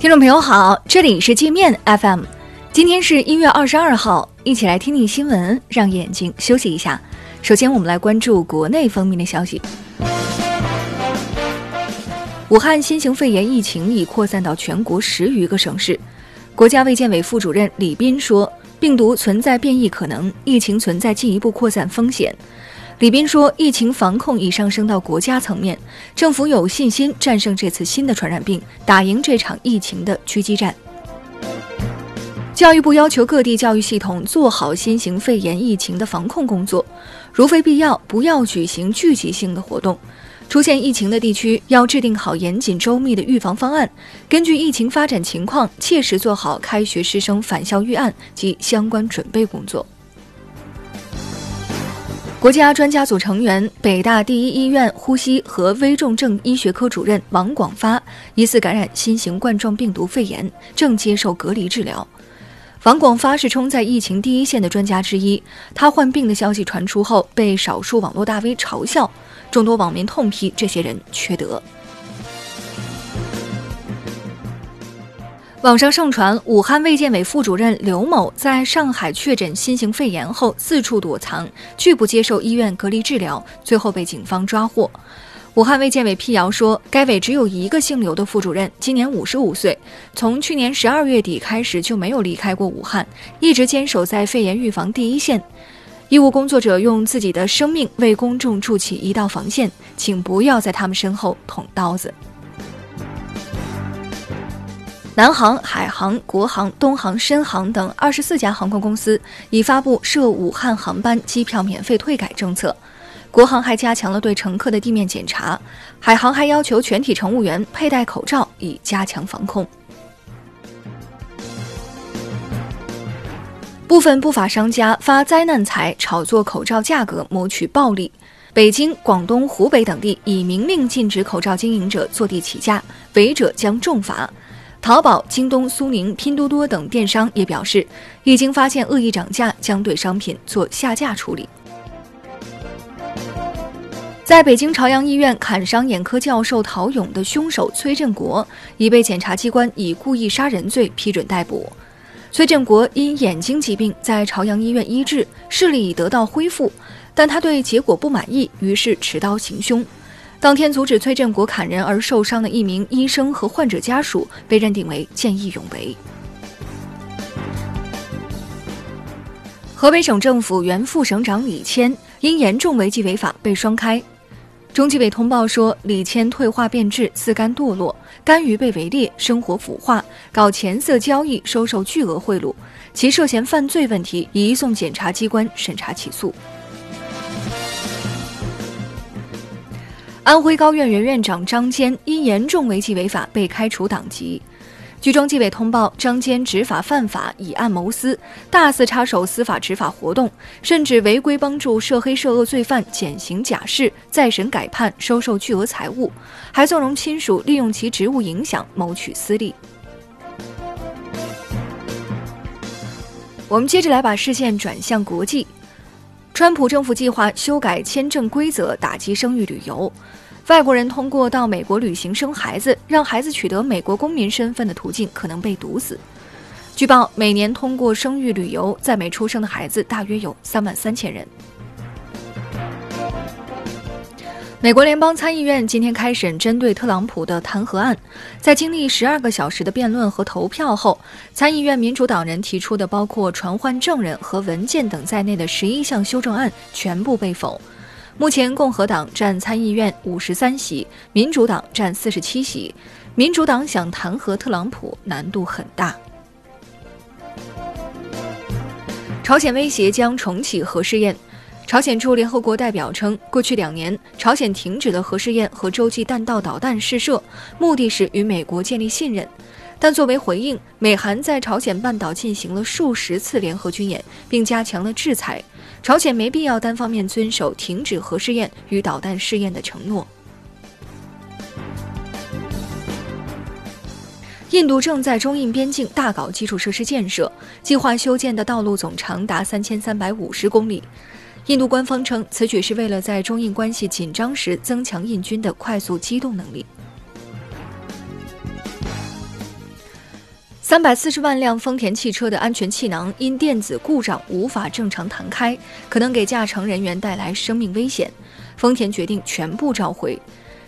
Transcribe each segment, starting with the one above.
听众朋友好，这里是界面 FM，今天是一月二十二号，一起来听听新闻，让眼睛休息一下。首先，我们来关注国内方面的消息。武汉新型肺炎疫情已扩散到全国十余个省市。国家卫健委副主任李斌说，病毒存在变异可能，疫情存在进一步扩散风险。李斌说，疫情防控已上升到国家层面，政府有信心战胜这次新的传染病，打赢这场疫情的狙击战。教育部要求各地教育系统做好新型肺炎疫情的防控工作，如非必要，不要举行聚集性的活动。出现疫情的地区要制定好严谨周密的预防方案，根据疫情发展情况，切实做好开学师生返校预案及相关准备工作。国家专家组成员、北大第一医院呼吸和危重症医学科主任王广发疑似感染新型冠状病毒肺炎，正接受隔离治疗。王广发是冲在疫情第一线的专家之一，他患病的消息传出后，被少数网络大 V 嘲笑，众多网民痛批这些人缺德。网上盛传，武汉卫健委副主任刘某在上海确诊新型肺炎后四处躲藏，拒不接受医院隔离治疗，最后被警方抓获。武汉卫健委辟谣说，该委只有一个姓刘的副主任，今年五十五岁，从去年十二月底开始就没有离开过武汉，一直坚守在肺炎预防第一线。医务工作者用自己的生命为公众筑起一道防线，请不要在他们身后捅刀子。南航、海航、国航、东航、深航等二十四家航空公司已发布涉武汉航班机票免费退改政策。国航还加强了对乘客的地面检查，海航还要求全体乘务员佩戴口罩，以加强防控。部分不法商家发灾难财，炒作口罩价格，谋取暴利。北京、广东、湖北等地已明令禁止口罩经营者坐地起价，违者将重罚。淘宝、京东、苏宁、拼多多等电商也表示，一经发现恶意涨价，将对商品做下架处理。在北京朝阳医院砍伤眼科教授陶勇的凶手崔振国已被检察机关以故意杀人罪批准逮捕。崔振国因眼睛疾病在朝阳医院医治，视力已得到恢复，但他对结果不满意，于是持刀行凶。当天阻止崔振国砍人而受伤的一名医生和患者家属被认定为见义勇为。河北省政府原副省长李谦因严重违纪违法被双开。中纪委通报说，李谦退化变质、自甘堕落、甘于被围猎、生活腐化、搞钱色交易、收受巨额贿赂，其涉嫌犯罪问题已移送检察机关审查起诉。安徽高院原院长张坚因严重违纪违法被开除党籍。据中纪委通报，张坚执法犯法，以案谋私，大肆插手司法执法活动，甚至违规帮助涉黑涉恶罪犯减刑假释、再审改判、收受巨额财物，还纵容亲属利用其职务影响谋取私利。我们接着来把视线转向国际。川普政府计划修改签证规则，打击生育旅游。外国人通过到美国旅行生孩子，让孩子取得美国公民身份的途径可能被堵死。据报，每年通过生育旅游在美出生的孩子大约有三万三千人。美国联邦参议院今天开审针对特朗普的弹劾案，在经历十二个小时的辩论和投票后，参议院民主党人提出的包括传唤证人和文件等在内的十一项修正案全部被否。目前，共和党占参议院五十三席，民主党占四十七席。民主党想弹劾特朗普难度很大。朝鲜威胁将重启核试验。朝鲜驻联合国代表称，过去两年，朝鲜停止了核试验和洲际弹道导弹试射，目的是与美国建立信任。但作为回应，美韩在朝鲜半岛进行了数十次联合军演，并加强了制裁。朝鲜没必要单方面遵守停止核试验与导弹试验的承诺。印度正在中印边境大搞基础设施建设，计划修建的道路总长达三千三百五十公里。印度官方称，此举是为了在中印关系紧张时增强印军的快速机动能力。三百四十万辆丰田汽车的安全气囊因电子故障无法正常弹开，可能给驾乘人员带来生命危险。丰田决定全部召回。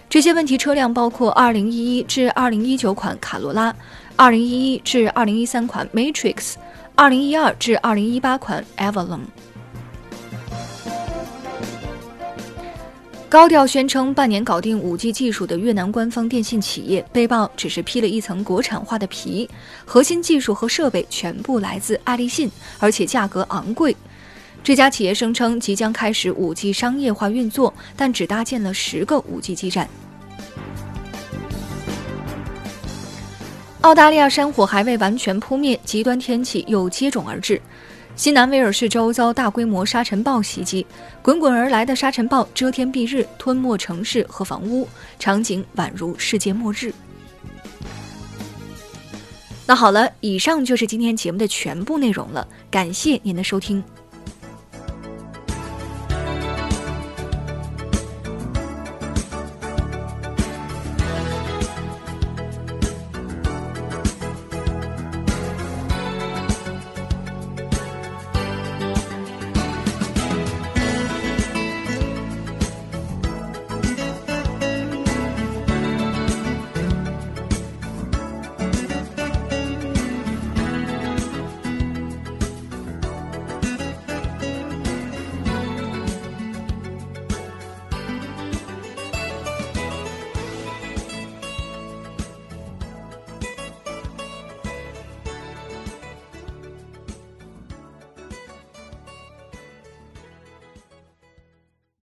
这些问题车辆包括2011至2019款卡罗拉、2011至2013款 Matrix、2012至2018款 Avalon。高调宣称半年搞定 5G 技术的越南官方电信企业，被曝只是披了一层国产化的皮，核心技术和设备全部来自爱立信，而且价格昂贵。这家企业声称即将开始 5G 商业化运作，但只搭建了十个 5G 基站。澳大利亚山火还未完全扑灭，极端天气又接踵而至。西南威尔士州遭大规模沙尘暴袭击，滚滚而来的沙尘暴遮天蔽日，吞没城市和房屋，场景宛如世界末日。那好了，以上就是今天节目的全部内容了，感谢您的收听。